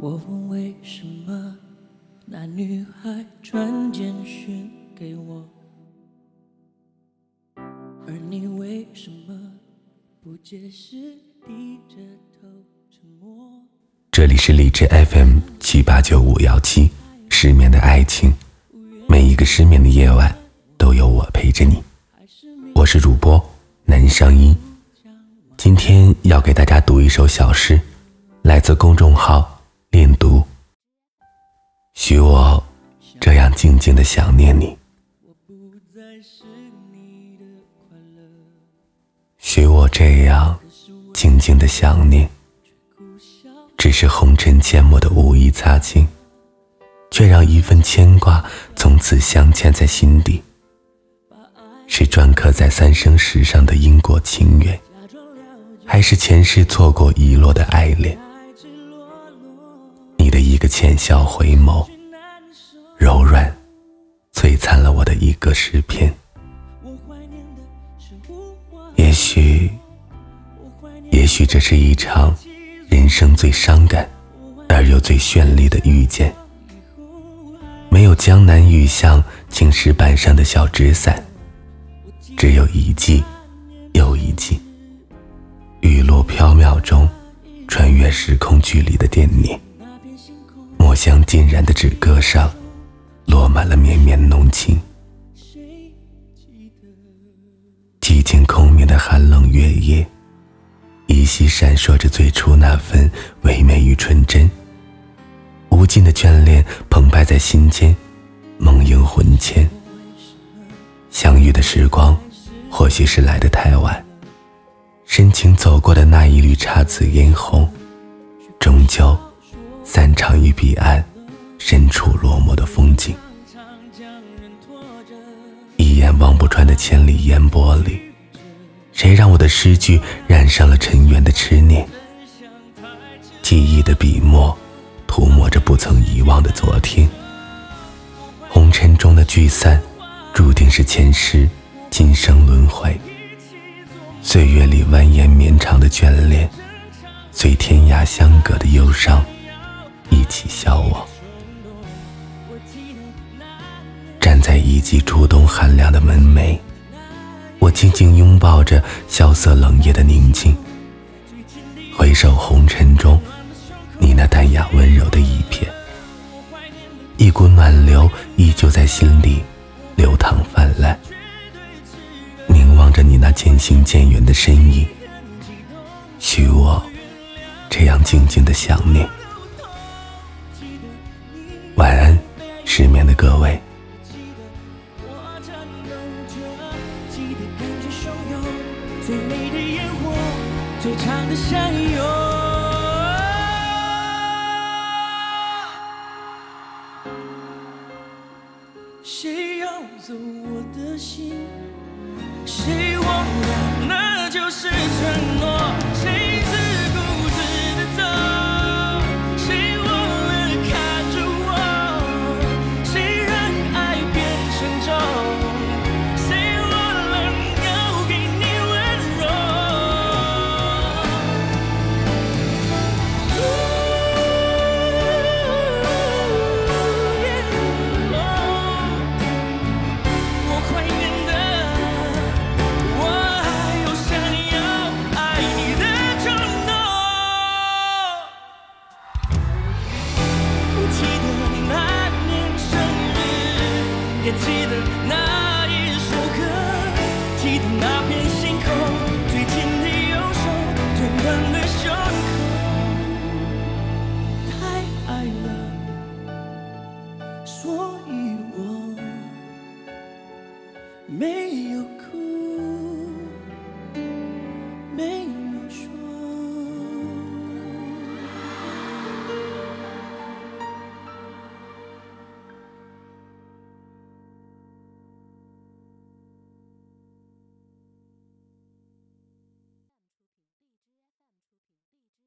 我问为什么那女孩传简讯给我，而你为什么不解释，低着头沉默？这里是荔枝 FM 七八九五幺七，失眠的爱情，每一个失眠的夜晚都有我陪着你。我是主播南声音，今天要给大家读一首小诗，来自公众号。念读，许我这样静静的想念你，许我这样静静的想念，只是红尘阡陌的无意擦肩，却让一份牵挂从此镶嵌在心底，是篆刻在三生石上的因果情缘，还是前世错过遗落的爱恋？一个浅笑回眸，柔软璀璨了我的一个诗篇。也许，也许这是一场人生最伤感而又最绚丽的遇见。没有江南雨巷青石板上的小纸伞，只有一季又一季，雨落飘渺中，穿越时空距离的惦念。墨香浸染的纸歌上，落满了绵绵浓情。寂静空明的寒冷月夜，依稀闪烁着最初那份唯美与纯真。无尽的眷恋澎湃在心间，梦萦魂牵。相遇的时光，或许是来得太晚。深情走过的那一缕姹紫嫣红，终究。散场于彼岸，身处落寞的风景，一眼望不穿的千里烟波里，谁让我的诗句染上了尘缘的痴念？记忆的笔墨，涂抹着不曾遗忘的昨天。红尘中的聚散，注定是前世今生轮回。岁月里蜿蜒绵长的眷恋，随天涯相隔的忧伤。一起消亡，站在一季初冬寒凉的门楣，我静静拥抱着萧瑟冷夜的宁静。回首红尘中，你那淡雅温柔的一瞥，一股暖流依旧在心里流淌泛滥。凝望着你那渐行渐远的身影，许我这样静静的想念。失眠的各位。记得我颤抖着，记得感觉汹涌最美的烟火，最长的相拥。谁要走我的心？谁忘了那就是承诺？记得那